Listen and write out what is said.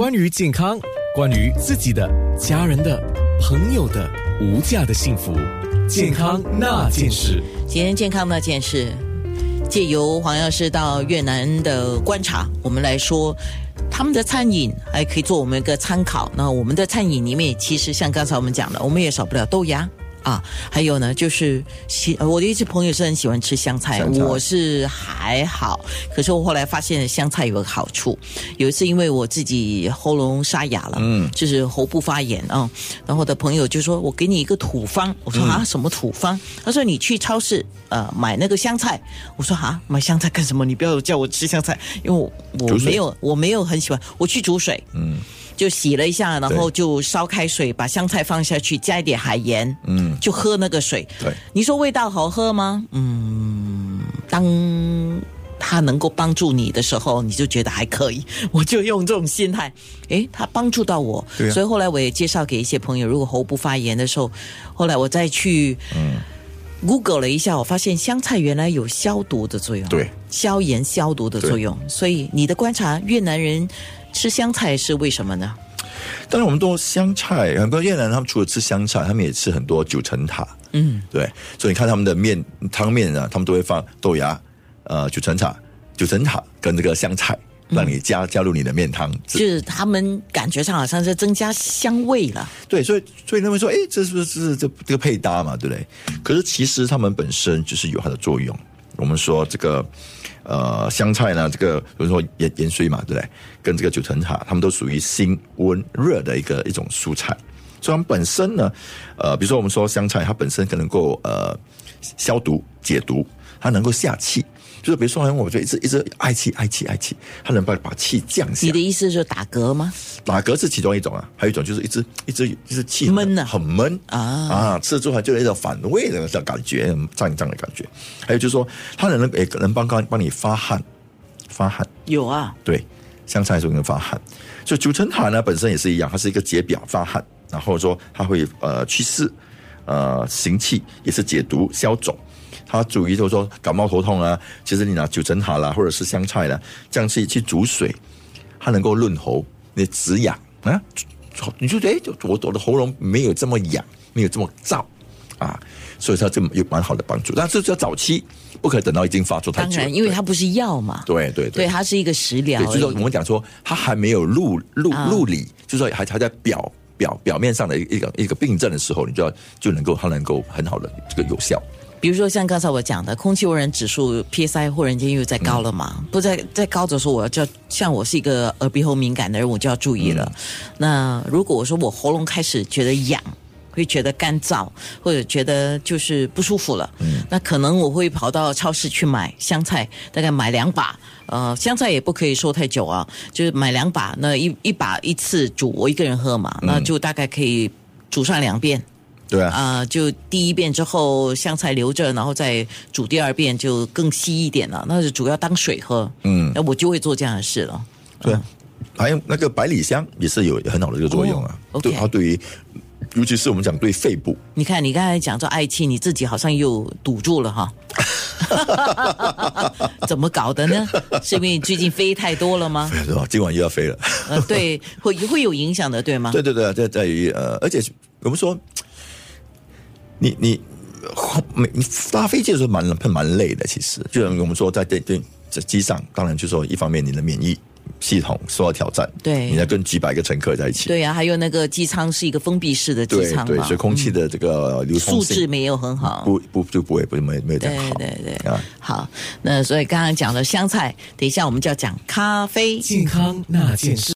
关于健康，关于自己的、家人的、朋友的无价的幸福，健康那件事。今天健康那件事，借由黄药师到越南的观察，我们来说他们的餐饮还可以做我们一个参考。那我们的餐饮里面，其实像刚才我们讲的，我们也少不了豆芽。啊，还有呢，就是喜我的一些朋友是很喜欢吃香菜，香菜。我是还好，可是我后来发现香菜有个好处，有一次因为我自己喉咙沙哑了，嗯，就是喉部发炎啊，然后我的朋友就说我给你一个土方，我说啊什么土方？他说你去超市呃买那个香菜，我说啊买香菜干什么？你不要叫我吃香菜，因为我我没有我没有很喜欢，我去煮水，嗯。就洗了一下，然后就烧开水，把香菜放下去，加一点海盐，嗯，就喝那个水。对，你说味道好喝吗？嗯，当它能够帮助你的时候，你就觉得还可以。我就用这种心态，诶，它帮助到我，对啊所以后来我也介绍给一些朋友，如果喉部发炎的时候，后来我再去，嗯。Google 了一下，我发现香菜原来有消毒的作用，对，消炎消毒的作用。所以你的观察，越南人吃香菜是为什么呢？当然，我们都香菜，很多越南人他们除了吃香菜，他们也吃很多九层塔。嗯，对，所以你看他们的面汤面啊，他们都会放豆芽、呃九层塔、九层塔跟这个香菜，让你加加入你的面汤。就是他们感觉上好像是增加香味了。对，所以所以他们说，哎，这是不是这这个配搭嘛，对不对？可是其实它们本身就是有它的作用。我们说这个呃香菜呢，这个比如说盐盐水嘛，对不对？跟这个九层塔，它们都属于辛温热的一个一种蔬菜。所以它们本身呢，呃，比如说我们说香菜，它本身可能够呃消毒解毒，它能够下气。就是比如说，我就一直一直爱气爱气爱气，它能把把气降下你。的意思是打嗝吗？打嗝是其中一种啊，还有一种就是一直一直一直气闷啊很闷啊啊，吃了之后就有一种反胃的那种感觉，胀胀的感觉。还有就是说，它能也能帮帮帮你发汗，发汗，有啊，对，香菜就能发汗。所以九层塔呢本身也是一样，它是一个解表发汗，然后说它会呃祛湿，呃行气，也是解毒消肿。它属于就是说感冒头痛啊，其实你拿九层塔啦，或者是香菜啦，这样去去煮水，它能够润喉，你止痒啊，你就觉得哎，就我我的喉咙没有这么痒，没有这么燥啊，所以它这么有蛮好的帮助。但是要早期不可以等到已经发作太久，当然，因为它不是药嘛，对对对，它是一个食疗对，就是说。我们讲说，它还没有入入啊。入理，就是说还还在表表表面上的一个一个病症的时候，你就要就能够它能够很好的这个有效。比如说像刚才我讲的，空气污染指数 PSI 忽然间又在高了嘛，不在在高的时候，我就要像我是一个耳鼻喉敏感的人，我就要注意了。那如果我说我喉咙开始觉得痒。会觉得干燥，或者觉得就是不舒服了，嗯，那可能我会跑到超市去买香菜，大概买两把，呃，香菜也不可以收太久啊，就是买两把，那一一把一次煮，我一个人喝嘛，那就大概可以煮上两遍，对啊，啊、就第一遍之后香菜留着，然后再煮第二遍就更稀一点了，那是主要当水喝。嗯，那我就会做这样的事了。对啊，还有那个百里香也是有很好的这个作用啊。对，它对于尤其是我们讲对肺部，你看，你刚才讲这爱气，你自己好像又堵住了哈。怎么搞的呢？是因为你最近飞太多了吗？是吧？今晚又要飞了。呃，对，会会有影响的，对吗？对对对，在在于呃，而且我们说，你你没你搭飞机的时候蛮蛮累的，其实就我们说在对对在机上，当然就说一方面你的免疫系统受到挑战，对你要跟几百个乘客在一起，对呀、还有那个机舱是一个封闭式的机对对，舱嘛，所以空气的这个流素质没有很好。不不就不会不会没没有这对样好，对对，啊。好，那所以刚刚讲了香菜，等一下我们就要讲咖啡。健康那件事。